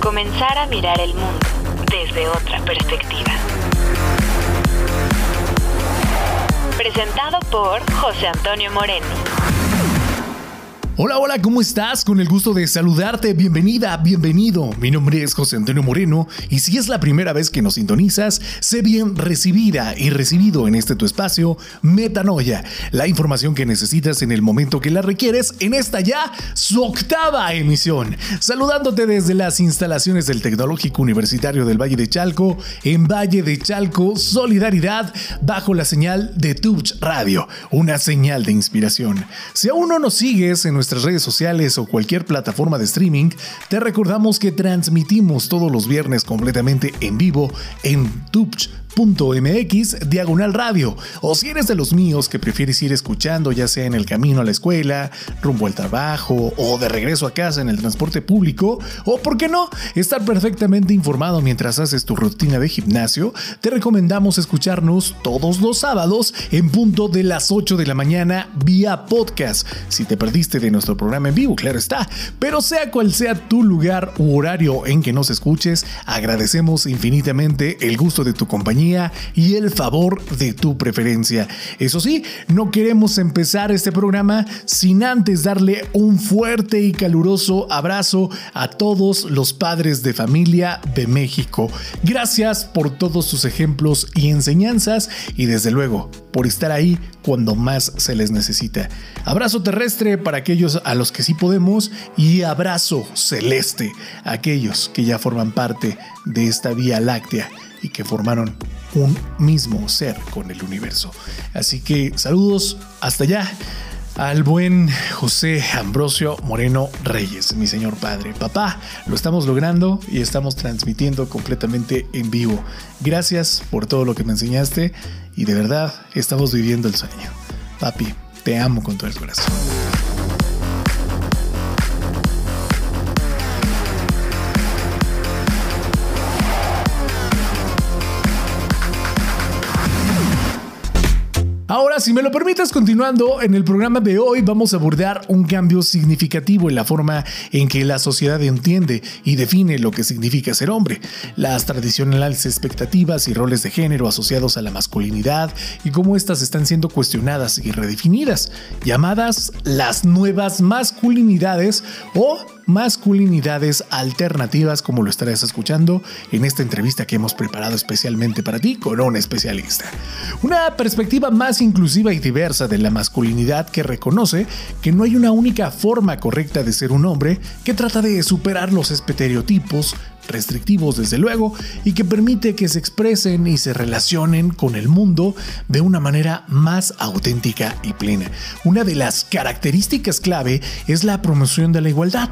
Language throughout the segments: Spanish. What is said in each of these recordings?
Comenzar a mirar el mundo desde otra perspectiva. Presentado por José Antonio Moreno. Hola, hola, ¿cómo estás? Con el gusto de saludarte, bienvenida, bienvenido. Mi nombre es José Antonio Moreno y si es la primera vez que nos sintonizas, sé bien recibida y recibido en este tu espacio, Metanoia, la información que necesitas en el momento que la requieres en esta ya su octava emisión. Saludándote desde las instalaciones del Tecnológico Universitario del Valle de Chalco, en Valle de Chalco, Solidaridad, bajo la señal de Touch Radio, una señal de inspiración. Si aún no nos sigues en nuestras redes sociales o cualquier plataforma de streaming, te recordamos que transmitimos todos los viernes completamente en vivo en Tubch .mx diagonal radio o si eres de los míos que prefieres ir escuchando ya sea en el camino a la escuela, rumbo al trabajo o de regreso a casa en el transporte público o por qué no, estar perfectamente informado mientras haces tu rutina de gimnasio, te recomendamos escucharnos todos los sábados en punto de las 8 de la mañana vía podcast. Si te perdiste de nuestro programa en vivo, claro está, pero sea cual sea tu lugar u horario en que nos escuches, agradecemos infinitamente el gusto de tu compañía y el favor de tu preferencia. Eso sí, no queremos empezar este programa sin antes darle un fuerte y caluroso abrazo a todos los padres de familia de México. Gracias por todos sus ejemplos y enseñanzas y desde luego por estar ahí cuando más se les necesita. Abrazo terrestre para aquellos a los que sí podemos y abrazo celeste a aquellos que ya forman parte de esta Vía Láctea y que formaron un mismo ser con el universo. Así que saludos hasta allá al buen José Ambrosio Moreno Reyes, mi señor padre. Papá, lo estamos logrando y estamos transmitiendo completamente en vivo. Gracias por todo lo que me enseñaste y de verdad estamos viviendo el sueño. Papi, te amo con todo el corazón. Si me lo permites, continuando en el programa de hoy, vamos a abordar un cambio significativo en la forma en que la sociedad entiende y define lo que significa ser hombre, las tradicionales expectativas y roles de género asociados a la masculinidad y cómo éstas están siendo cuestionadas y redefinidas, llamadas las nuevas masculinidades o masculinidades alternativas, como lo estarás escuchando en esta entrevista que hemos preparado especialmente para ti con un especialista. Una perspectiva más inclusiva y diversa de la masculinidad que reconoce que no hay una única forma correcta de ser un hombre que trata de superar los estereotipos, restrictivos desde luego, y que permite que se expresen y se relacionen con el mundo de una manera más auténtica y plena. Una de las características clave es la promoción de la igualdad.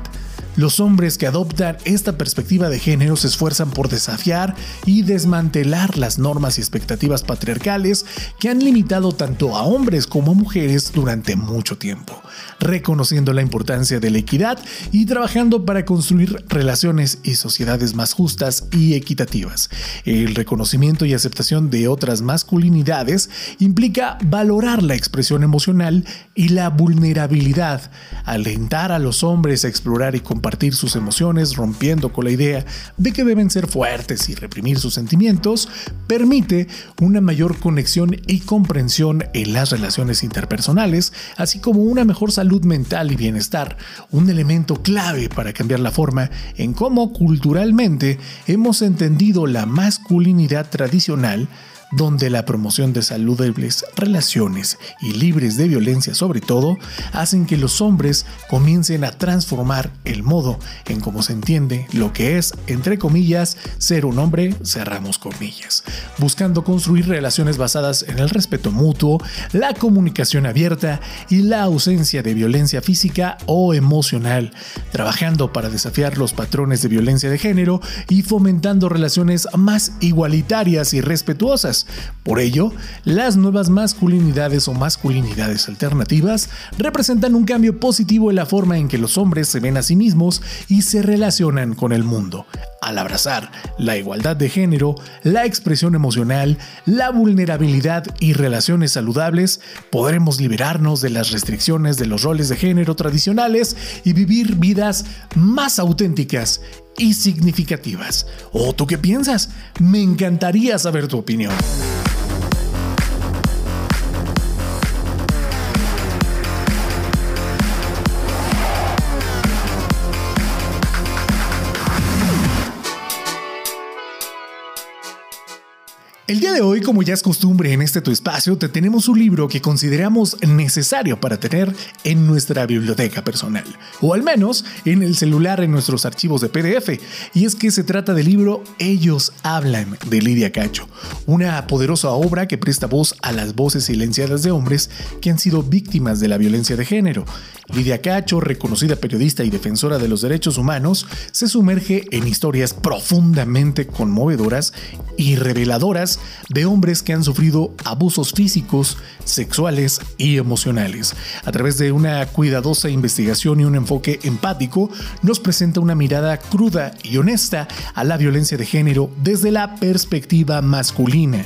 Los hombres que adoptan esta perspectiva de género se esfuerzan por desafiar y desmantelar las normas y expectativas patriarcales que han limitado tanto a hombres como a mujeres durante mucho tiempo, reconociendo la importancia de la equidad y trabajando para construir relaciones y sociedades más justas y equitativas. El reconocimiento y aceptación de otras masculinidades implica valorar la expresión emocional y la vulnerabilidad, alentar a los hombres a explorar y compartir compartir sus emociones, rompiendo con la idea de que deben ser fuertes y reprimir sus sentimientos, permite una mayor conexión y comprensión en las relaciones interpersonales, así como una mejor salud mental y bienestar, un elemento clave para cambiar la forma en cómo culturalmente hemos entendido la masculinidad tradicional donde la promoción de saludables relaciones y libres de violencia sobre todo hacen que los hombres comiencen a transformar el modo en cómo se entiende lo que es, entre comillas, ser un hombre, cerramos comillas, buscando construir relaciones basadas en el respeto mutuo, la comunicación abierta y la ausencia de violencia física o emocional, trabajando para desafiar los patrones de violencia de género y fomentando relaciones más igualitarias y respetuosas Por ello, las nuevas masculinidades o masculinidades alternativas representan un cambio positivo en la forma en que los hombres se ven a sí mismos y se relacionan con el mundo. Al abrazar la igualdad de género, la expresión emocional, la vulnerabilidad y relaciones saludables, podremos liberarnos de las restricciones de los roles de género tradicionales y vivir vidas más auténticas y significativas. ¿O tú qué piensas? Me encantaría saber tu opinión. El día de hoy, como ya es costumbre en este tu espacio, te tenemos un libro que consideramos necesario para tener en nuestra biblioteca personal, o al menos en el celular en nuestros archivos de PDF, y es que se trata del libro Ellos hablan de Lidia Cacho, una poderosa obra que presta voz a las voces silenciadas de hombres que han sido víctimas de la violencia de género. Lidia Cacho, reconocida periodista y defensora de los derechos humanos, se sumerge en historias profundamente conmovedoras y reveladoras de hombres que han sufrido abusos físicos, sexuales y emocionales. A través de una cuidadosa investigación y un enfoque empático, nos presenta una mirada cruda y honesta a la violencia de género desde la perspectiva masculina.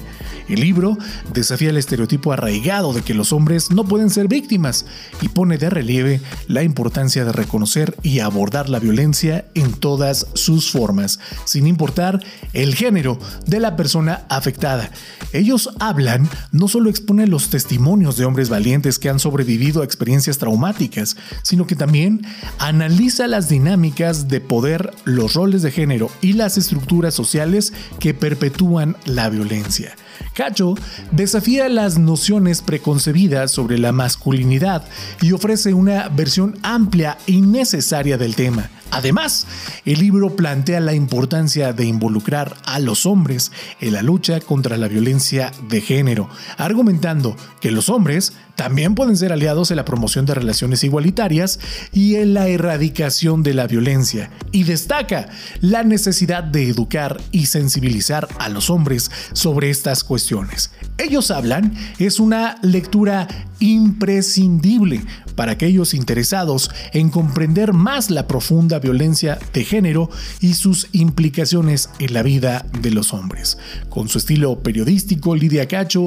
El libro desafía el estereotipo arraigado de que los hombres no pueden ser víctimas y pone de relieve la importancia de reconocer y abordar la violencia en todas sus formas, sin importar el género de la persona afectada. Ellos hablan, no solo exponen los testimonios de hombres valientes que han sobrevivido a experiencias traumáticas, sino que también analiza las dinámicas de poder, los roles de género y las estructuras sociales que perpetúan la violencia. Cacho desafía las nociones preconcebidas sobre la masculinidad y ofrece una versión amplia y necesaria del tema. Además, el libro plantea la importancia de involucrar a los hombres en la lucha contra la violencia de género, argumentando que los hombres también pueden ser aliados en la promoción de relaciones igualitarias y en la erradicación de la violencia, y destaca la necesidad de educar y sensibilizar a los hombres sobre estas cuestiones. Ellos hablan es una lectura imprescindible para aquellos interesados en comprender más la profunda violencia de género y sus implicaciones en la vida de los hombres. Con su estilo periodístico, Lidia Cacho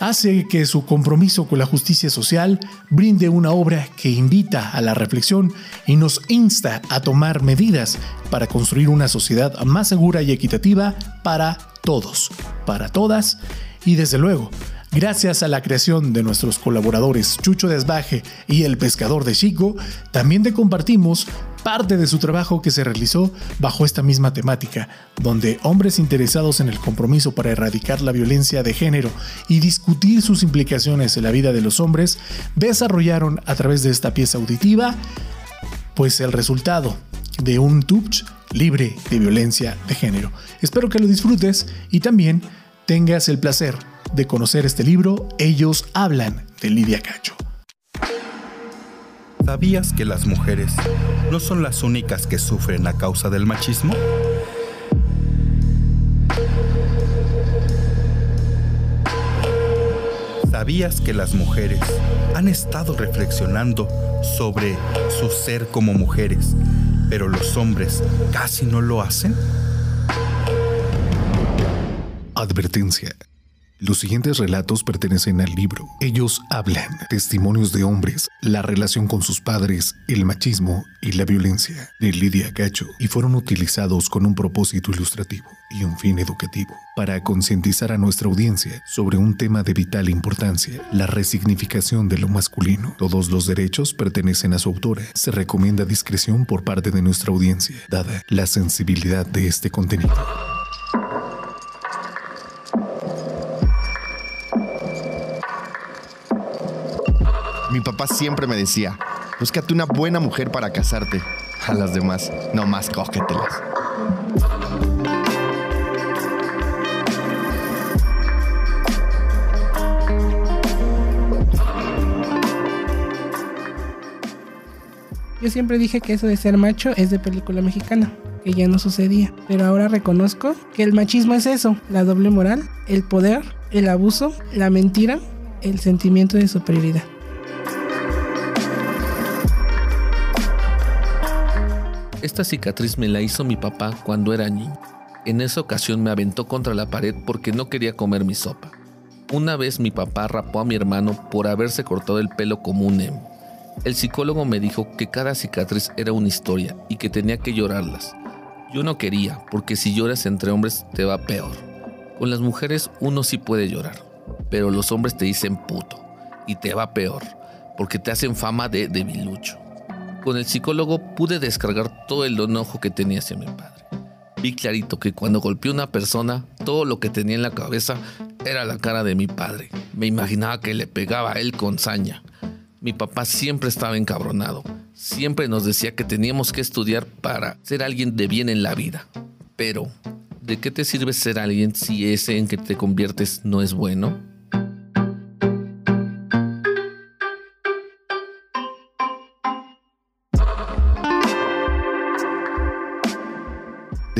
hace que su compromiso con la justicia social brinde una obra que invita a la reflexión y nos insta a tomar medidas para construir una sociedad más segura y equitativa para todos, para todas y desde luego Gracias a la creación de nuestros colaboradores Chucho Desbaje y El Pescador de Chico, también te compartimos parte de su trabajo que se realizó bajo esta misma temática, donde hombres interesados en el compromiso para erradicar la violencia de género y discutir sus implicaciones en la vida de los hombres, desarrollaron a través de esta pieza auditiva, pues el resultado de un touch libre de violencia de género. Espero que lo disfrutes y también tengas el placer de conocer este libro, ellos hablan de Lidia Cacho. ¿Sabías que las mujeres no son las únicas que sufren a causa del machismo? ¿Sabías que las mujeres han estado reflexionando sobre su ser como mujeres, pero los hombres casi no lo hacen? Advertencia. Los siguientes relatos pertenecen al libro. Ellos hablan, testimonios de hombres, la relación con sus padres, el machismo y la violencia de Lidia Cacho y fueron utilizados con un propósito ilustrativo y un fin educativo para concientizar a nuestra audiencia sobre un tema de vital importancia, la resignificación de lo masculino. Todos los derechos pertenecen a su autora. Se recomienda discreción por parte de nuestra audiencia, dada la sensibilidad de este contenido. Siempre me decía, búscate una buena mujer para casarte. A las demás, no más cógetelas. Yo siempre dije que eso de ser macho es de película mexicana, que ya no sucedía. Pero ahora reconozco que el machismo es eso, la doble moral, el poder, el abuso, la mentira, el sentimiento de superioridad. Esta cicatriz me la hizo mi papá cuando era niño. En esa ocasión me aventó contra la pared porque no quería comer mi sopa. Una vez mi papá rapó a mi hermano por haberse cortado el pelo como un emo. El psicólogo me dijo que cada cicatriz era una historia y que tenía que llorarlas. Yo no quería, porque si lloras entre hombres te va peor. Con las mujeres uno sí puede llorar, pero los hombres te dicen puto y te va peor, porque te hacen fama de debilucho. Con el psicólogo pude descargar todo el enojo que tenía hacia mi padre. Vi clarito que cuando golpeé a una persona, todo lo que tenía en la cabeza era la cara de mi padre. Me imaginaba que le pegaba a él con saña. Mi papá siempre estaba encabronado. Siempre nos decía que teníamos que estudiar para ser alguien de bien en la vida. Pero, ¿de qué te sirve ser alguien si ese en que te conviertes no es bueno?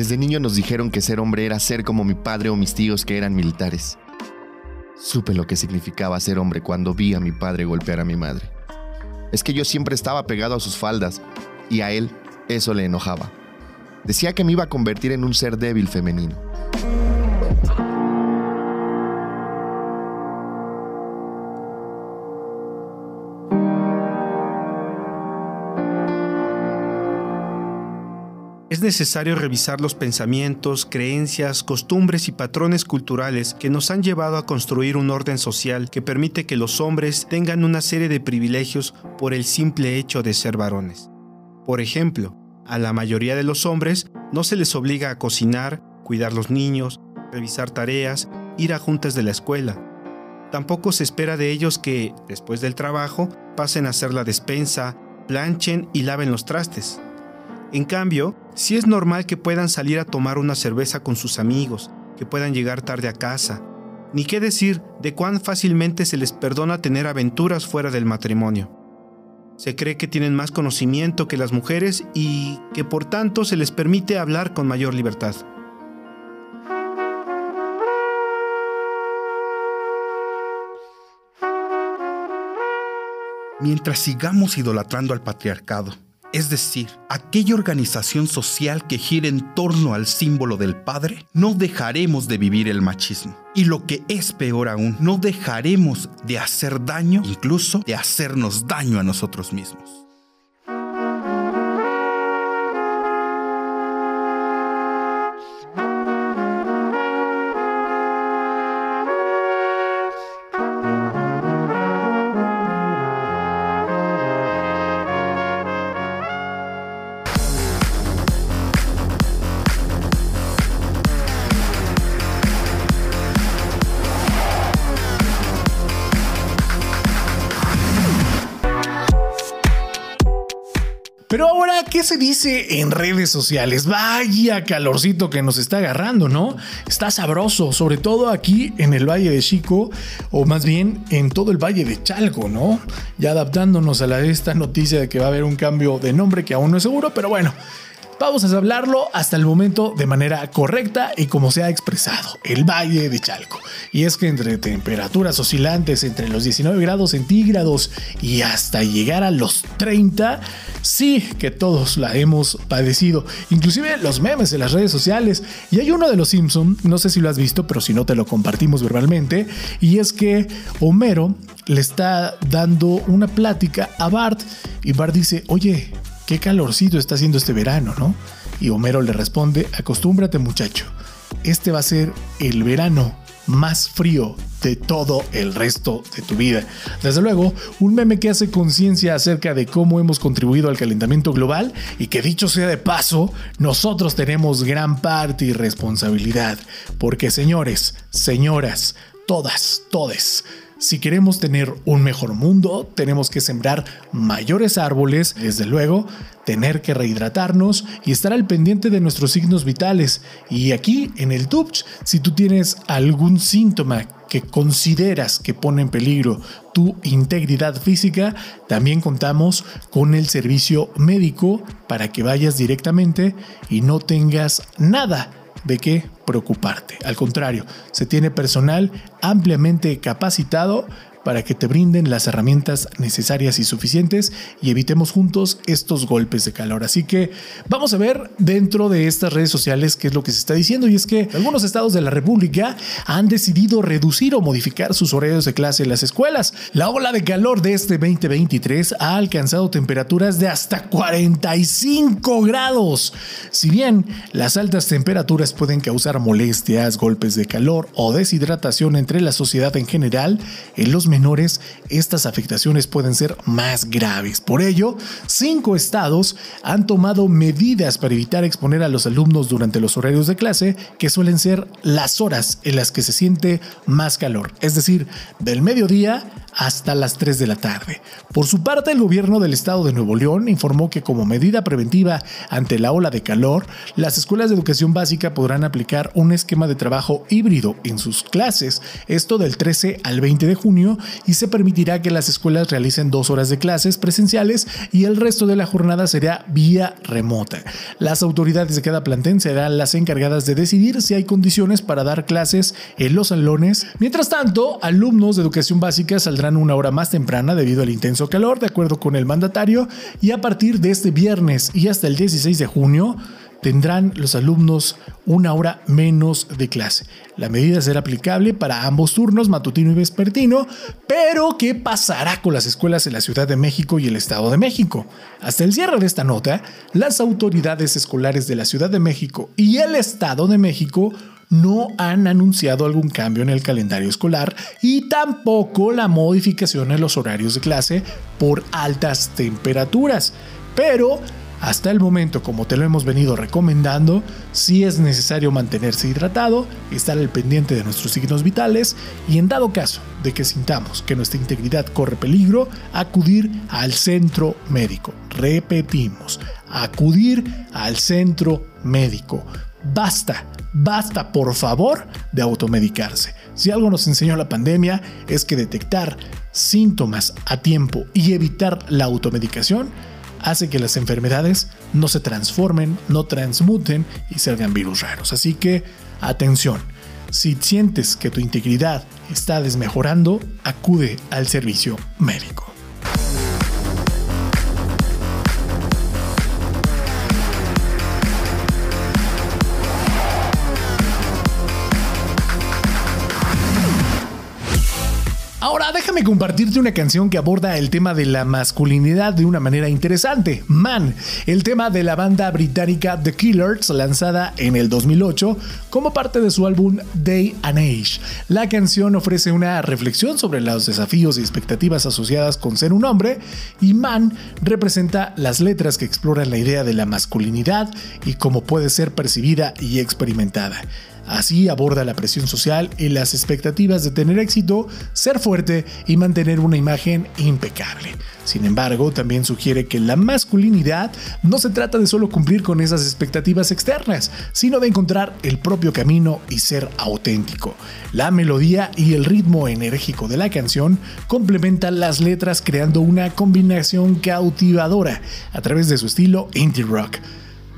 Desde niño nos dijeron que ser hombre era ser como mi padre o mis tíos que eran militares. Supe lo que significaba ser hombre cuando vi a mi padre golpear a mi madre. Es que yo siempre estaba pegado a sus faldas y a él eso le enojaba. Decía que me iba a convertir en un ser débil femenino. Necesario revisar los pensamientos, creencias, costumbres y patrones culturales que nos han llevado a construir un orden social que permite que los hombres tengan una serie de privilegios por el simple hecho de ser varones. Por ejemplo, a la mayoría de los hombres no se les obliga a cocinar, cuidar los niños, revisar tareas, ir a juntas de la escuela. Tampoco se espera de ellos que, después del trabajo, pasen a hacer la despensa, planchen y laven los trastes. En cambio, sí es normal que puedan salir a tomar una cerveza con sus amigos, que puedan llegar tarde a casa. Ni qué decir de cuán fácilmente se les perdona tener aventuras fuera del matrimonio. Se cree que tienen más conocimiento que las mujeres y que por tanto se les permite hablar con mayor libertad. Mientras sigamos idolatrando al patriarcado, es decir, aquella organización social que gira en torno al símbolo del padre, no dejaremos de vivir el machismo. Y lo que es peor aún, no dejaremos de hacer daño, incluso de hacernos daño a nosotros mismos. Pero ahora, ¿qué se dice en redes sociales? Vaya calorcito que nos está agarrando, ¿no? Está sabroso, sobre todo aquí en el Valle de Chico, o más bien en todo el Valle de Chalco, ¿no? Ya adaptándonos a la, esta noticia de que va a haber un cambio de nombre que aún no es seguro, pero bueno. Vamos a hablarlo hasta el momento de manera correcta y como se ha expresado, el Valle de Chalco. Y es que entre temperaturas oscilantes entre los 19 grados centígrados y hasta llegar a los 30, sí que todos la hemos padecido. Inclusive los memes en las redes sociales. Y hay uno de los Simpson, no sé si lo has visto, pero si no te lo compartimos verbalmente. Y es que Homero le está dando una plática a Bart y Bart dice, oye, qué calorcito está haciendo este verano, ¿no? Y Homero le responde, acostúmbrate muchacho, este va a ser el verano más frío de todo el resto de tu vida. Desde luego, un meme que hace conciencia acerca de cómo hemos contribuido al calentamiento global y que dicho sea de paso, nosotros tenemos gran parte y responsabilidad, porque señores, señoras, todas, todes, Si queremos tener un mejor mundo, tenemos que sembrar mayores árboles, desde luego, tener que rehidratarnos y estar al pendiente de nuestros signos vitales. Y aquí en el TUPCH, si tú tienes algún síntoma que consideras que pone en peligro tu integridad física, también contamos con el servicio médico para que vayas directamente y no tengas nada de qué preocuparte. Al contrario, se tiene personal ampliamente capacitado para que te brinden las herramientas necesarias y suficientes y evitemos juntos estos golpes de calor. Así que vamos a ver dentro de estas redes sociales qué es lo que se está diciendo y es que algunos estados de la República han decidido reducir o modificar sus horarios de clase en las escuelas. La ola de calor de este 2023 ha alcanzado temperaturas de hasta 45 grados. Si bien las altas temperaturas pueden causar molestias, golpes de calor o deshidratación entre la sociedad en general, en los menores, estas afectaciones pueden ser más graves. Por ello, cinco estados han tomado medidas para evitar exponer a los alumnos durante los horarios de clase, que suelen ser las horas en las que se siente más calor, es decir, del mediodía hasta las 3 de la tarde. Por su parte, el gobierno del estado de Nuevo León informó que como medida preventiva ante la ola de calor, las escuelas de educación básica podrán aplicar un esquema de trabajo híbrido en sus clases, esto del 13 al 20 de junio, y se permitirá que las escuelas realicen dos horas de clases presenciales y el resto de la jornada será vía remota. Las autoridades de cada plantel serán las encargadas de decidir si hay condiciones para dar clases en los salones. Mientras tanto, alumnos de educación básica saldrán una hora más temprana debido al intenso calor, de acuerdo con el mandatario, y a partir de este viernes y hasta el 16 de junio tendrán los alumnos una hora menos de clase. La medida será aplicable para ambos turnos, matutino y vespertino, pero ¿qué pasará con las escuelas en la Ciudad de México y el Estado de México? Hasta el cierre de esta nota, las autoridades escolares de la Ciudad de México y el Estado de México no han anunciado algún cambio en el calendario escolar y tampoco la modificación en los horarios de clase por altas temperaturas. Pero hasta el momento, como te lo hemos venido recomendando, sí es necesario mantenerse hidratado, estar al pendiente de nuestros signos vitales y en dado caso de que sintamos que nuestra integridad corre peligro, acudir al centro médico. Repetimos, acudir al centro médico. Basta Basta, por favor, de automedicarse. Si algo nos enseñó la pandemia es que detectar síntomas a tiempo y evitar la automedicación hace que las enfermedades no se transformen, no transmuten y salgan virus raros. Así que, atención, si sientes que tu integridad está desmejorando, acude al servicio médico. Déjame compartirte una canción que aborda el tema de la masculinidad de una manera interesante. Man, el tema de la banda británica The Killers, lanzada en el 2008 como parte de su álbum Day and Age. La canción ofrece una reflexión sobre los desafíos y expectativas asociadas con ser un hombre y Man representa las letras que exploran la idea de la masculinidad y cómo puede ser percibida y experimentada. Así aborda la presión social y las expectativas de tener éxito, ser fuerte y mantener una imagen impecable. Sin embargo, también sugiere que la masculinidad no se trata de solo cumplir con esas expectativas externas, sino de encontrar el propio camino y ser auténtico. La melodía y el ritmo enérgico de la canción complementan las letras creando una combinación cautivadora a través de su estilo indie rock.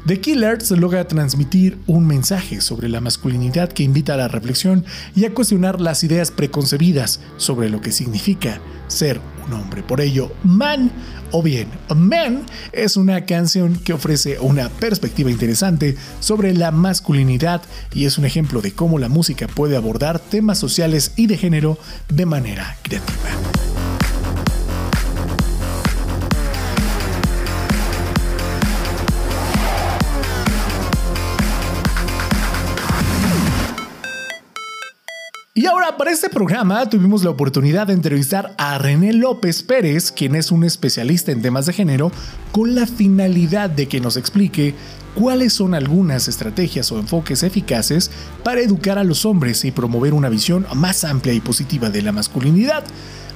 The Killers logra transmitir un mensaje sobre la masculinidad que invita a la reflexión y a cuestionar las ideas preconcebidas sobre lo que significa ser un hombre. Por ello, Man o bien Man es una canción que ofrece una perspectiva interesante sobre la masculinidad y es un ejemplo de cómo la música puede abordar temas sociales y de género de manera creativa. Y ahora, para este programa tuvimos la oportunidad de entrevistar a René López Pérez, quien es un especialista en temas de género, con la finalidad de que nos explique cuáles son algunas estrategias o enfoques eficaces para educar a los hombres y promover una visión más amplia y positiva de la masculinidad.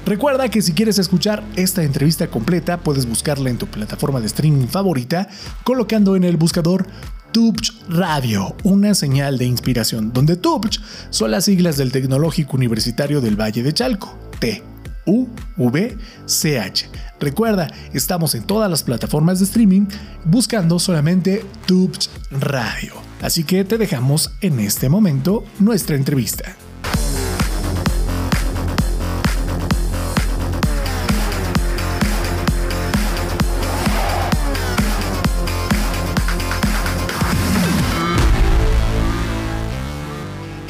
Recuerda que si quieres escuchar esta entrevista completa, puedes buscarla en tu plataforma de streaming favorita, colocando en el buscador Tupch Radio, una señal de inspiración, donde Tupch son las siglas del Tecnológico Universitario del Valle de Chalco, T. U V C H. Recuerda, estamos en todas las plataformas de streaming buscando solamente Tupch Radio. Así que te dejamos en este momento nuestra entrevista.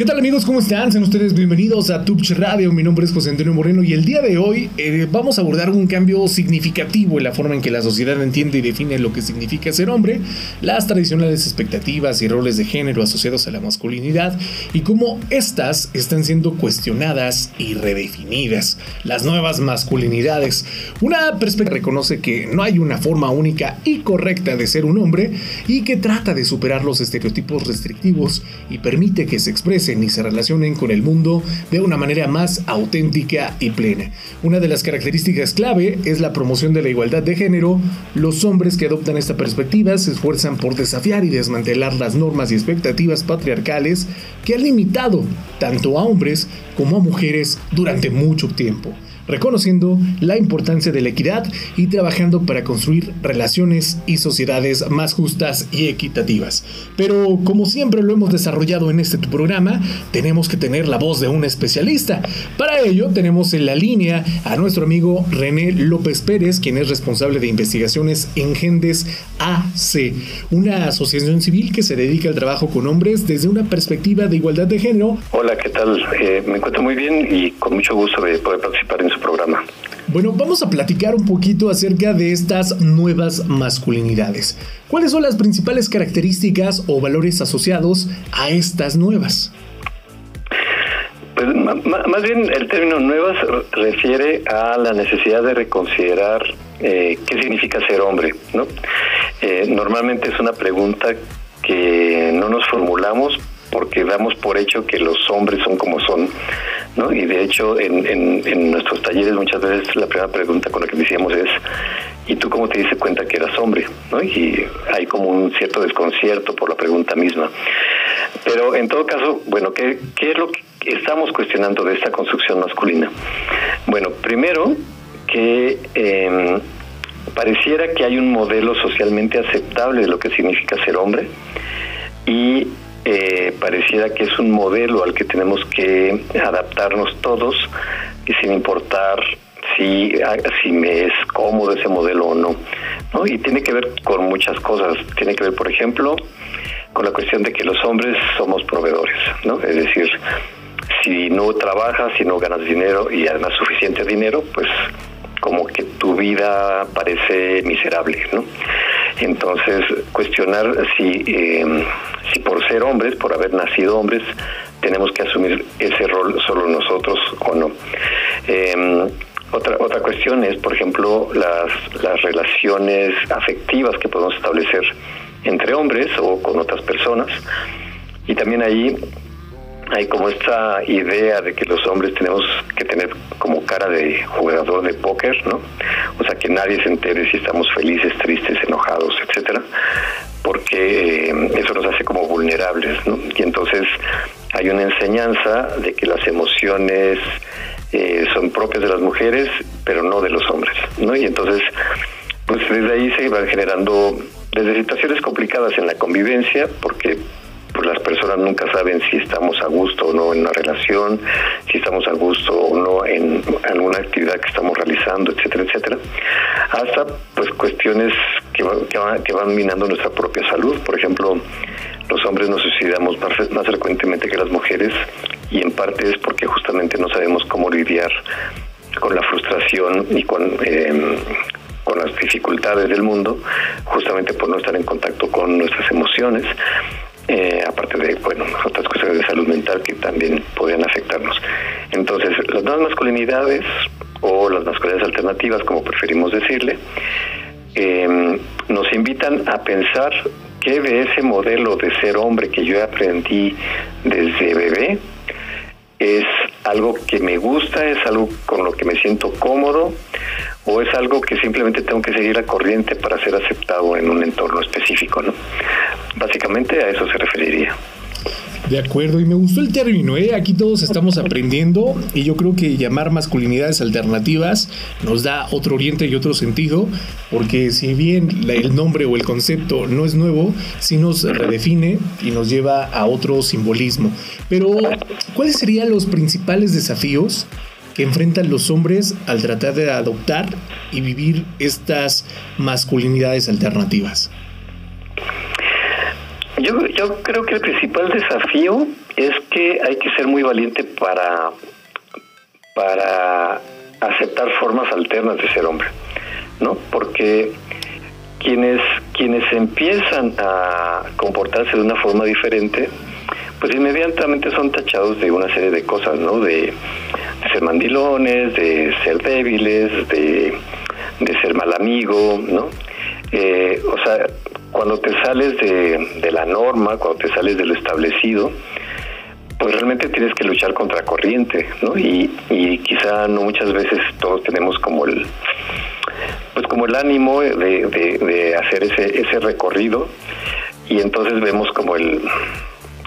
¿Qué tal amigos? ¿Cómo están? Sean ustedes bienvenidos a Tubch Radio. Mi nombre es José Antonio Moreno y el día de hoy eh, vamos a abordar un cambio significativo en la forma en que la sociedad entiende y define lo que significa ser hombre, las tradicionales expectativas y roles de género asociados a la masculinidad y cómo estas están siendo cuestionadas y redefinidas. Las nuevas masculinidades. Una perspectiva reconoce que no hay una forma única y correcta de ser un hombre y que trata de superar los estereotipos restrictivos y permite que se exprese y se relacionen con el mundo de una manera más auténtica y plena. Una de las características clave es la promoción de la igualdad de género. Los hombres que adoptan esta perspectiva se esfuerzan por desafiar y desmantelar las normas y expectativas patriarcales que han limitado tanto a hombres como a mujeres durante mucho tiempo reconociendo la importancia de la equidad y trabajando para construir relaciones y sociedades más justas y equitativas. Pero como siempre lo hemos desarrollado en este programa, tenemos que tener la voz de un especialista. Para ello tenemos en la línea a nuestro amigo René López Pérez, quien es responsable de investigaciones en Gendes AC, una asociación civil que se dedica al trabajo con hombres desde una perspectiva de igualdad de género. Hola, ¿qué tal? Eh, me encuentro muy bien y con mucho gusto de poder participar en su programa. Bueno, vamos a platicar un poquito acerca de estas nuevas masculinidades. ¿Cuáles son las principales características o valores asociados a estas nuevas? Pues más bien el término nuevas refiere a la necesidad de reconsiderar eh, qué significa ser hombre, ¿no? Eh, normalmente es una pregunta que no nos formulamos porque damos por hecho que los hombres son como son, ¿no? Y de hecho en, nuestros talleres muchas veces la primera pregunta con la que decíamos es ¿y tú cómo te diste cuenta que eras hombre? ¿no? Y hay como un cierto desconcierto por la pregunta misma. Pero en todo caso, bueno, ¿qué, qué es lo que estamos cuestionando de esta construcción masculina? Bueno, primero que eh, pareciera que hay un modelo socialmente aceptable de lo que significa ser hombre y eh, pareciera que es un modelo al que tenemos que adaptarnos todos y sin importar si, ah, si me es cómodo ese modelo o no. ¿no? Y tiene que ver con muchas cosas. Tiene que ver, por ejemplo, con la cuestión de que los hombres somos proveedores, ¿no? Es decir, si no trabajas, si no ganas dinero y además suficiente dinero, pues como que tu vida parece miserable, ¿no? Entonces, cuestionar si, eh, si por ser hombres, por haber nacido hombres, tenemos que asumir ese rol solo nosotros o no. Em, otra, otra cuestión es, por ejemplo, las, las relaciones afectivas que podemos establecer entre hombres o con otras personas. Y también ahí hay como esta idea de que los hombres tenemos que tener como cara de jugador de póker, ¿no? O sea, que nadie se entere si estamos felices, tristes, enojados, etcétera, porque eh, eso nos hace como vulnerables, ¿no? Y entonces hay una enseñanza de que las emociones eh, son propias de las mujeres, pero no de los hombres, ¿no? Y entonces, pues desde ahí se van generando desde situaciones complicadas en la convivencia, porque pues las personas nunca saben si estamos a gusto o no en una relación, si estamos a gusto o no en alguna actividad que estamos realizando, etcétera, etcétera, hasta pues cuestiones que, que, van, minando nuestra propia salud. Por ejemplo, los hombres nos suicidamos más, más frecuentemente que las mujeres y en parte es porque justamente no sabemos cómo lidiar con la frustración y con con las dificultades del mundo, justamente por no estar en contacto con nuestras emociones. Eh, aparte de, bueno, otras cuestiones de salud mental que también podrían afectarnos. Entonces, las nuevas masculinidades o las masculinidades alternativas, como preferimos decirle, em, nos invitan a pensar que de ese modelo de ser hombre que yo aprendí desde bebé, es algo que me gusta, es algo con lo que me siento cómodo o es algo que simplemente tengo que seguir la corriente para ser aceptado en un entorno específico, ¿no? Básicamente a eso se referiría. De acuerdo, y me gustó el término, ¿eh? Aquí todos estamos aprendiendo y yo creo que llamar masculinidades alternativas nos da otro oriente y otro sentido, porque si bien el nombre o el concepto no es nuevo, sí nos redefine y nos lleva a otro simbolismo. Pero, ¿cuáles serían los principales desafíos que enfrentan los hombres al tratar de adoptar y vivir estas masculinidades alternativas? Yo, yo creo que el principal desafío es que hay que ser muy valiente para, para aceptar formas alternas de ser hombre, ¿no? Porque quienes, quienes empiezan a comportarse de una forma diferente, pues inmediatamente son tachados de una serie de cosas, ¿no? De, ser mandilones, de ser débiles, de, de ser mal amigo, ¿no? Eh, o sea, cuando te sales de, la norma, cuando te sales de lo establecido, pues realmente tienes que luchar contra corriente, ¿no? Y, y quizá no muchas veces todos tenemos como el pues como el ánimo de, de hacer ese, ese recorrido y entonces vemos como el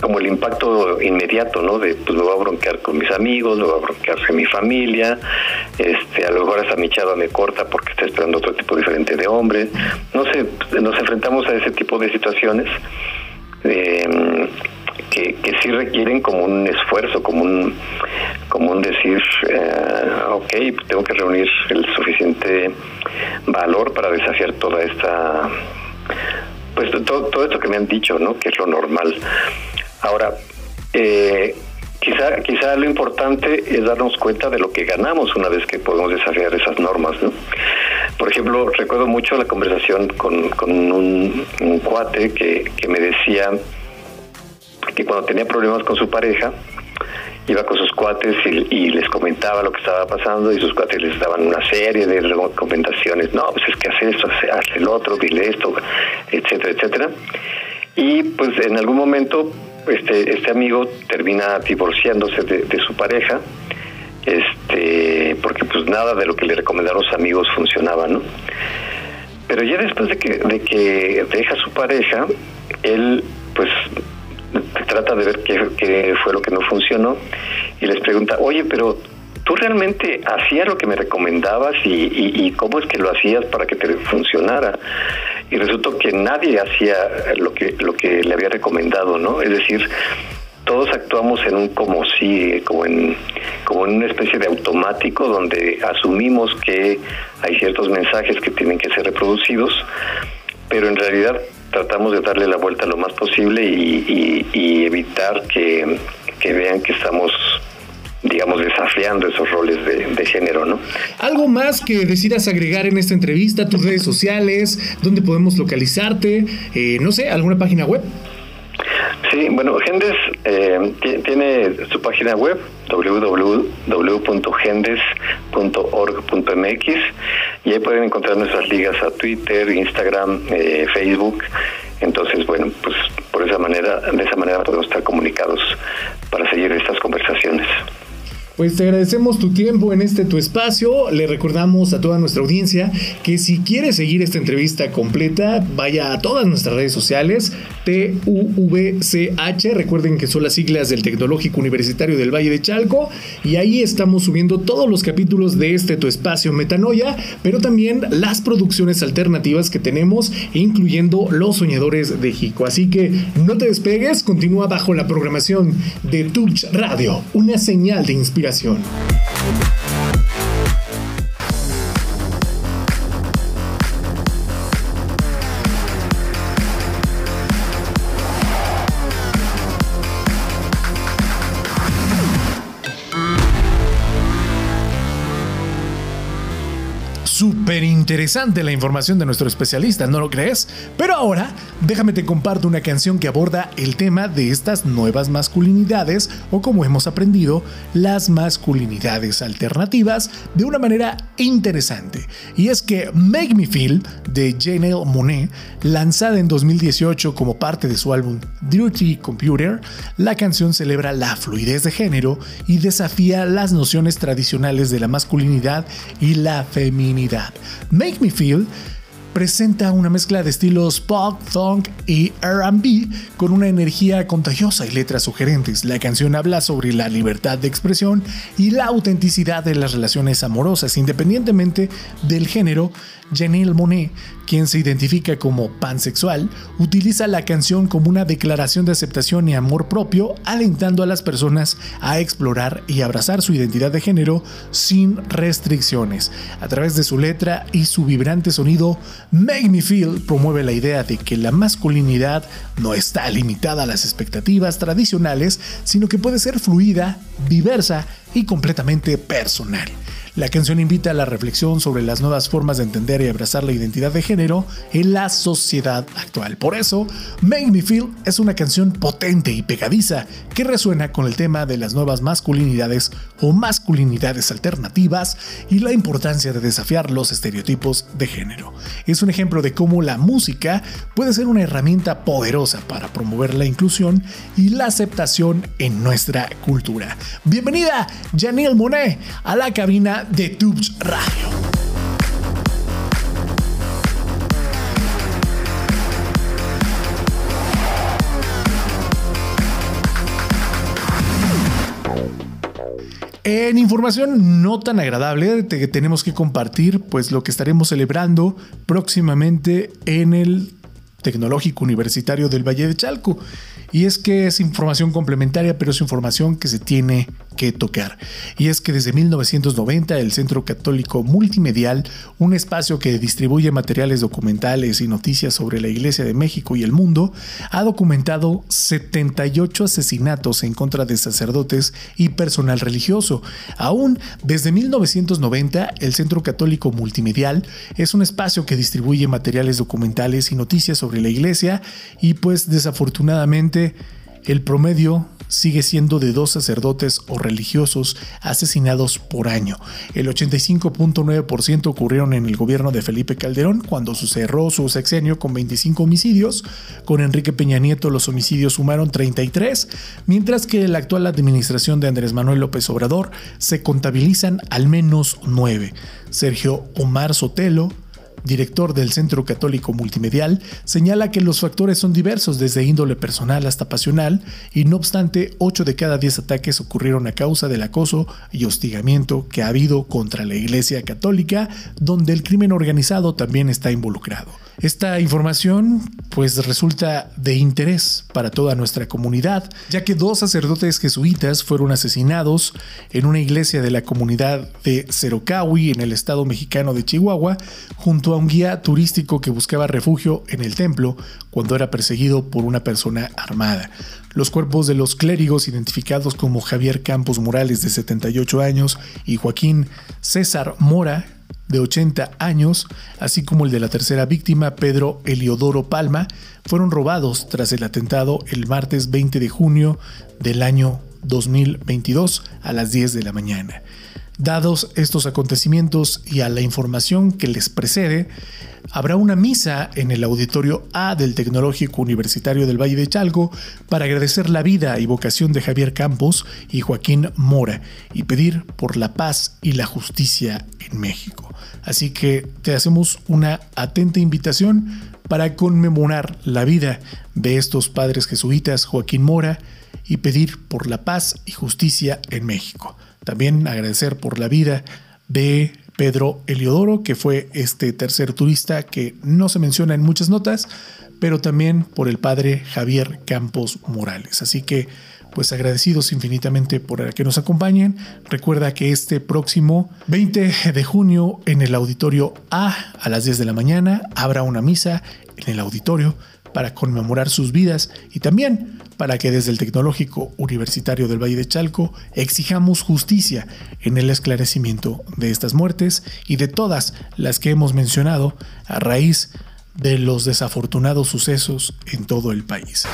como el impacto inmediato, ¿no? De pues me voy a bronquear con mis amigos, me voy a bronquear con mi familia, este, a lo mejor hasta mi chava me corta porque está esperando otro tipo diferente de hombre. No sé, nos enfrentamos a ese tipo de situaciones em, que, que sí requieren como un esfuerzo, como un, como un decir, eh, ok, tengo que reunir el suficiente valor para desafiar toda esta pues todo, todo esto que me han dicho, ¿no? Que es lo normal. Ahora, eh, quizá, quizá lo importante es darnos cuenta de lo que ganamos una vez que podemos desafiar esas normas. ¿no? Por ejemplo, recuerdo mucho la conversación con, un, cuate que, me decía que cuando tenía problemas con su pareja, iba con sus cuates y, les comentaba lo que estaba pasando y sus cuates les daban una serie de recomendaciones. No, pues es que hace esto, hace el otro, dile esto, etcétera, etcétera. Y pues en algún momento este, este amigo termina divorciándose de, su pareja, este, porque pues nada de lo que le recomendaron los amigos funcionaba, ¿no? Pero ya después de que, de que deja su pareja, él pues trata de ver qué, qué fue lo que no funcionó y les pregunta, oye, pero tú realmente hacías lo que me recomendabas y, y, cómo es que lo hacías para que te funcionara. Y resultó que nadie hacía lo que, lo que le había recomendado, ¿no? Es decir, todos actuamos en un como si, como en, como en una especie de automático donde asumimos que hay ciertos mensajes que tienen que ser reproducidos, pero en realidad tratamos de darle la vuelta lo más posible y, y evitar que, que vean que estamos digamos, desafiando esos roles de, género, ¿no? ¿Algo más que decidas agregar en esta entrevista, tus redes sociales, dónde podemos localizarte, eh, no sé, alguna página web? Sí, bueno, Gendes eh, tiene su página web www.gendes.org.mx y ahí pueden encontrar nuestras ligas a Twitter, Instagram, eh, Facebook. Entonces, bueno, pues por esa manera, de esa manera podemos estar comunicados para seguir estas conversaciones. Pues te agradecemos tu tiempo en este tu espacio. Le recordamos a toda nuestra audiencia que si quiere seguir esta entrevista completa, vaya a todas nuestras redes sociales, TUVCH, recuerden que son las siglas del Tecnológico Universitario del Valle de Chalco, y ahí estamos subiendo todos los capítulos de este tu espacio Metanoia, pero también las producciones alternativas que tenemos, incluyendo Los Soñadores de Jico. Así que no te despegues, continúa bajo la programación de Touch Radio, una señal de inspiración investigación. Súper interesante la información de nuestro especialista, ¿no lo crees? Pero ahora, déjame te comparto una canción que aborda el tema de estas nuevas masculinidades o como hemos aprendido, las masculinidades alternativas de una manera interesante. Y es que Make Me Feel de Janelle Monet, lanzada en 2018 como parte de su álbum Dirty Computer, la canción celebra la fluidez de género y desafía las nociones tradicionales de la masculinidad y la feminidad. Make Me Feel presenta una mezcla de estilos pop, funk y RB con una energía contagiosa y letras sugerentes. La canción habla sobre la libertad de expresión y la autenticidad de las relaciones amorosas, independientemente del género Janelle Monet, quien se identifica como pansexual, utiliza la canción como una declaración de aceptación y amor propio, alentando a las personas a explorar y abrazar su identidad de género sin restricciones. A través de su letra y su vibrante sonido, Make Me Feel promueve la idea de que la masculinidad no está limitada a las expectativas tradicionales, sino que puede ser fluida, diversa y completamente personal. La canción invita a la reflexión sobre las nuevas formas de entender y abrazar la identidad de género en la sociedad actual. Por eso, Make Me Feel es una canción potente y pegadiza que resuena con el tema de las nuevas masculinidades o masculinidades alternativas y la importancia de desafiar los estereotipos de género. Es un ejemplo de cómo la música puede ser una herramienta poderosa para promover la inclusión y la aceptación en nuestra cultura. Bienvenida, Janelle Monet, a la cabina de Tubes Radio. En información no tan agradable, tenemos que compartir pues lo que estaremos celebrando próximamente en el Tecnológico Universitario del Valle de Chalco. Y es que es información complementaria, pero es información que se tiene que tocar. Y es que desde 1990 el Centro Católico Multimedial, un espacio que distribuye materiales documentales y noticias sobre la Iglesia de México y el mundo, ha documentado 78 asesinatos en contra de sacerdotes y personal religioso. Aún desde 1990 el Centro Católico Multimedial es un espacio que distribuye materiales documentales y noticias sobre la Iglesia y pues desafortunadamente el promedio sigue siendo de dos sacerdotes o religiosos asesinados por año. El 85.9% ocurrieron en el gobierno de Felipe Calderón cuando cerró su sexenio con 25 homicidios. Con Enrique Peña Nieto los homicidios sumaron 33, mientras que la actual administración de Andrés Manuel López Obrador se contabilizan al menos 9. Sergio Omar Sotelo, director del Centro Católico Multimedial, señala que los factores son diversos desde índole personal hasta pasional y no obstante 8 de cada 10 ataques ocurrieron a causa del acoso y hostigamiento que ha habido contra la Iglesia Católica, donde el crimen organizado también está involucrado. Esta información pues resulta de interés para toda nuestra comunidad, ya que dos sacerdotes jesuitas fueron asesinados en una iglesia de la comunidad de Cerocahui en el estado mexicano de Chihuahua, junto a un guía turístico que buscaba refugio en el templo cuando era perseguido por una persona armada. Los cuerpos de los clérigos identificados como Javier Campos Morales de 78 años y Joaquín César Mora de 80 años, así como el de la tercera víctima, Pedro Eliodoro Palma, fueron robados tras el atentado el martes 20 de junio del año 2022 a las 10 de la mañana. Dados estos acontecimientos y a la información que les precede, habrá una misa en el auditorio A del Tecnológico Universitario del Valle de Chalco para agradecer la vida y vocación de Javier Campos y Joaquín Mora y pedir por la paz y la justicia en México. Así que te hacemos una atenta invitación para conmemorar la vida de estos padres jesuitas Joaquín Mora y pedir por la paz y justicia en México. También agradecer por la vida de Pedro Eliodoro, que fue este tercer turista que no se menciona en muchas notas, pero también por el padre Javier Campos Morales. Así que, pues agradecidos infinitamente por que nos acompañen. Recuerda que este próximo 20 de junio en el auditorio A a las 10 de la mañana habrá una misa en el auditorio para conmemorar sus vidas y también para que desde el Tecnológico Universitario del Valle de Chalco exijamos justicia en el esclarecimiento de estas muertes y de todas las que hemos mencionado a raíz de los desafortunados sucesos en todo el país.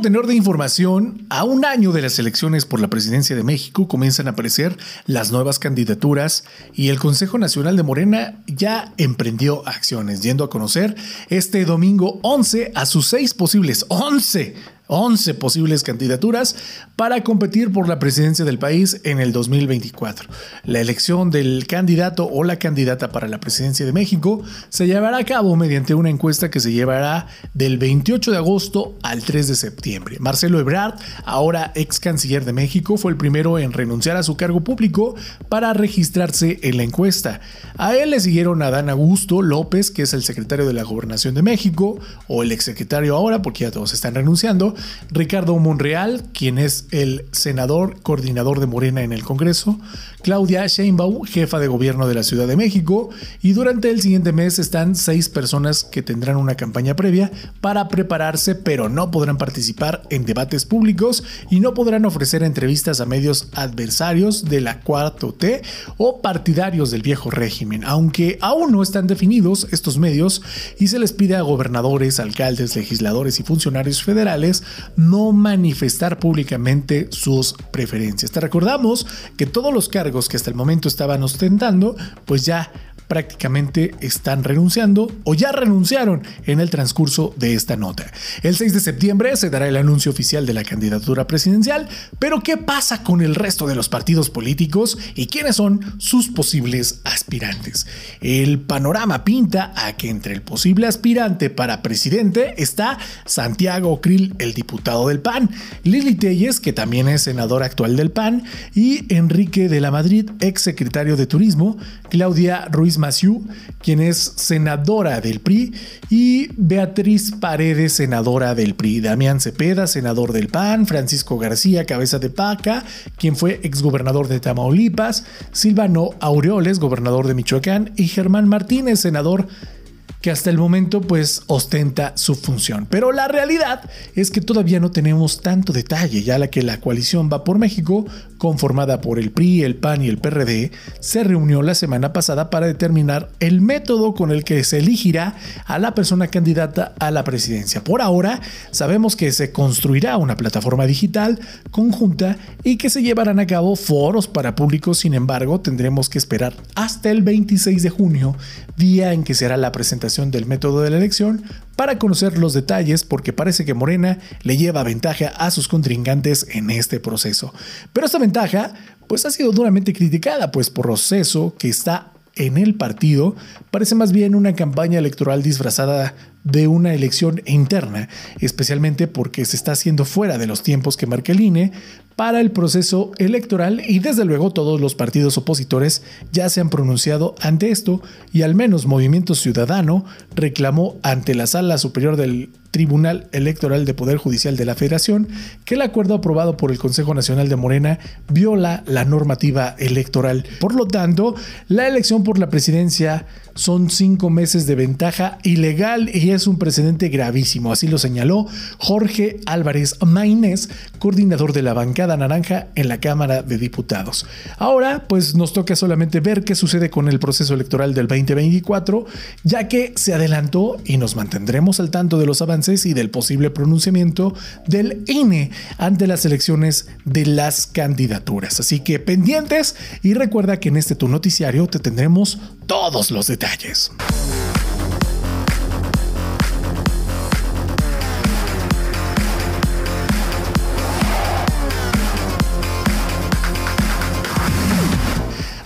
Tenor de información, a un año de las elecciones por la presidencia de México comienzan a aparecer las nuevas candidaturas y el Consejo Nacional de Morena ya emprendió acciones, yendo a conocer este domingo 11 a sus seis posibles 11 11 posibles candidaturas para competir por la presidencia del país en el 2024. La elección del candidato o la candidata para la presidencia de México se llevará a cabo mediante una encuesta que se llevará del 28 de agosto al 3 de septiembre. Marcelo Ebrard, ahora ex canciller de México, fue el primero en renunciar a su cargo público para registrarse en la encuesta. A él le siguieron Adán Augusto López, que es el secretario de la Gobernación de México, o el exsecretario ahora, porque ya todos están renunciando, Ricardo Monreal, quien es el senador coordinador de Morena en el Congreso, Claudia Sheinbaum, jefa de gobierno de la Ciudad de México, y durante el siguiente mes están seis personas que tendrán una campaña previa para prepararse, pero no podrán participar en debates públicos y no podrán ofrecer entrevistas a medios adversarios de la 4T o partidarios del viejo régimen, aunque aún no están definidos estos medios y se les pide a gobernadores, alcaldes, legisladores y funcionarios federales no manifestar públicamente sus preferencias. Te recordamos que todos los cargos que hasta el momento estaban ostentando, pues ya prácticamente están renunciando o ya renunciaron en el transcurso de esta nota. El 6 de septiembre se dará el anuncio oficial de la candidatura presidencial, pero ¿qué pasa con el resto de los partidos políticos y quiénes son sus posibles aspirantes? El panorama pinta a que entre el posible aspirante para presidente está Santiago Krill, el diputado del PAN, Lili Telles, que también es senador actual del PAN, y Enrique de la Madrid, ex secretario de Turismo, Claudia Ruiz Massieu, quien es senadora del PRI, y Beatriz Paredes, senadora del PRI, Damián Cepeda, senador del PAN, Francisco García, cabeza de paca, quien fue exgobernador de Tamaulipas, Silvano Aureoles, gobernador de Michoacán, y Germán Martínez, senador que hasta el momento pues ostenta su función. Pero la realidad es que todavía no tenemos tanto detalle, ya la que la coalición Va por México, conformada por el PRI, el PAN y el PRD, se reunió la semana pasada para determinar el método con el que se elegirá a la persona candidata a la presidencia. Por ahora, sabemos que se construirá una plataforma digital conjunta y que se llevarán a cabo foros para públicos, sin embargo, tendremos que esperar hasta el 26 de junio, día en que será la presentación del método de la elección para conocer los detalles porque parece que Morena le lleva ventaja a sus contrincantes en este proceso. Pero esta ventaja pues ha sido duramente criticada pues por proceso que está en el partido parece más bien una campaña electoral disfrazada de una elección interna, especialmente porque se está haciendo fuera de los tiempos que marca el INE para el proceso electoral y desde luego todos los partidos opositores ya se han pronunciado ante esto y al menos Movimiento Ciudadano reclamó ante la Sala Superior del Tribunal Electoral de Poder Judicial de la Federación que el acuerdo aprobado por el Consejo Nacional de Morena viola la normativa electoral. Por lo tanto, la elección por la presidencia son cinco meses de ventaja ilegal y es un precedente gravísimo, así lo señaló Jorge Álvarez Maínez, coordinador de la bancada naranja en la Cámara de Diputados. Ahora, pues nos toca solamente ver qué sucede con el proceso electoral del 2024, ya que se adelantó y nos mantendremos al tanto de los avances y del posible pronunciamiento del INE ante las elecciones de las candidaturas. Así que pendientes y recuerda que en este tu noticiario te tendremos todos los detalles.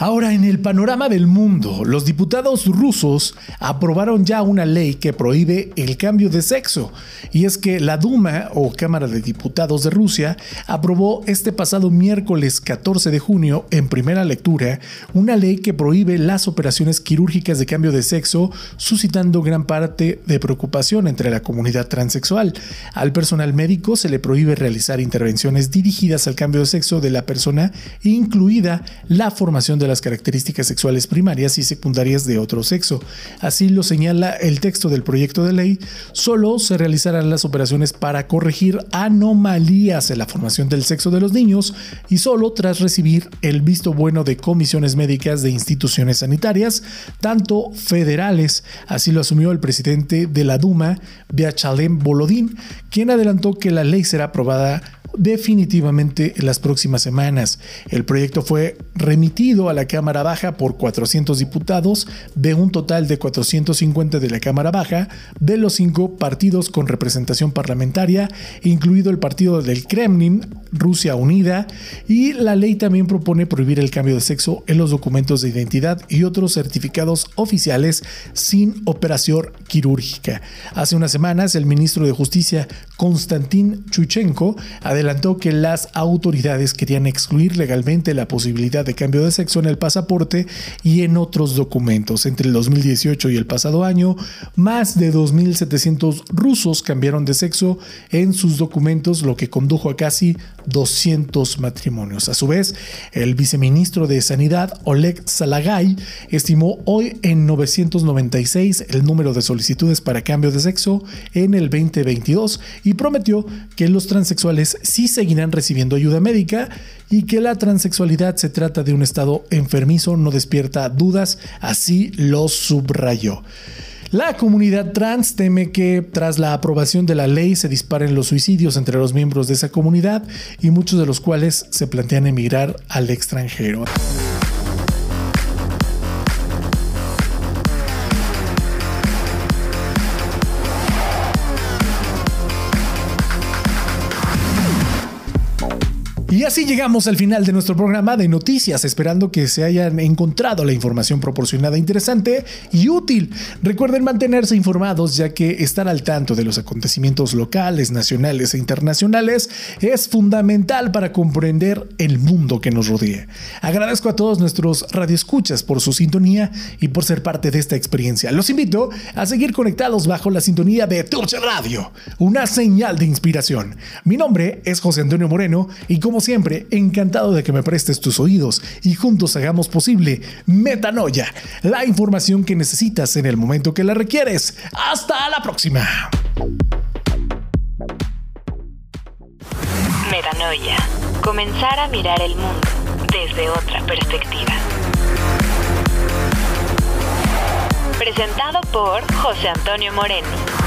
Ahora, en el panorama del mundo, los diputados rusos aprobaron ya una ley que prohíbe el cambio de sexo. Y es que la Duma, o Cámara de Diputados de Rusia, aprobó este pasado miércoles 14 de junio, en primera lectura, una ley que prohíbe las operaciones quirúrgicas de cambio de sexo, suscitando gran parte de preocupación entre la comunidad transexual. Al personal médico se le prohíbe realizar intervenciones dirigidas al cambio de sexo de la persona, incluida la formación de las características sexuales primarias y secundarias de otro sexo. Así lo señala el texto del proyecto de ley, solo se realizarán las operaciones para corregir anomalías en la formación del sexo de los niños y solo tras recibir el visto bueno de comisiones médicas de instituciones sanitarias, tanto federales, así lo asumió el presidente de la Duma, Vyacheslav Bolodín, quien adelantó que la ley será aprobada definitivamente en las próximas semanas. El proyecto fue remitido a la Cámara Baja por 400 diputados de un total de 450 de la Cámara Baja de los cinco partidos con representación parlamentaria, incluido el partido del Kremlin, Rusia Unida, y la ley también propone prohibir el cambio de sexo en los documentos de identidad y otros certificados oficiales sin operación quirúrgica. Hace unas semanas, el ministro de Justicia, Konstantin Chuchenko, adelantó que las autoridades querían excluir legalmente la posibilidad de cambio de sexo en el pasaporte y en otros documentos. Entre el 2018 y el pasado año, más de 2.700 rusos cambiaron de sexo en sus documentos, lo que condujo a casi 200 matrimonios. A su vez, el viceministro de Sanidad, Oleg Salagay, estimó hoy en 996 el número de solicitudes para cambio de sexo en el 2022 y prometió que los transexuales sí seguirán recibiendo ayuda médica y que la transexualidad se trata de un estado enfermizo, no despierta dudas, así lo subrayó. La comunidad trans teme que tras la aprobación de la ley se disparen los suicidios entre los miembros de esa comunidad y muchos de los cuales se plantean emigrar al extranjero. Así llegamos al final de nuestro programa de noticias, esperando que se hayan encontrado la información proporcionada interesante y útil. Recuerden mantenerse informados ya que estar al tanto de los acontecimientos locales, nacionales e internacionales es fundamental para comprender el mundo que nos rodea. Agradezco a todos nuestros radioescuchas por su sintonía y por ser parte de esta experiencia. Los invito a seguir conectados bajo la sintonía de Torche Radio, una señal de inspiración. Mi nombre es José Antonio Moreno y como siempre, encantado de que me prestes tus oídos y juntos hagamos posible Metanoia, la información que necesitas en el momento que la requieres. Hasta la próxima. Metanoia. Comenzar a mirar el mundo desde otra perspectiva. Presentado por José Antonio Moreno.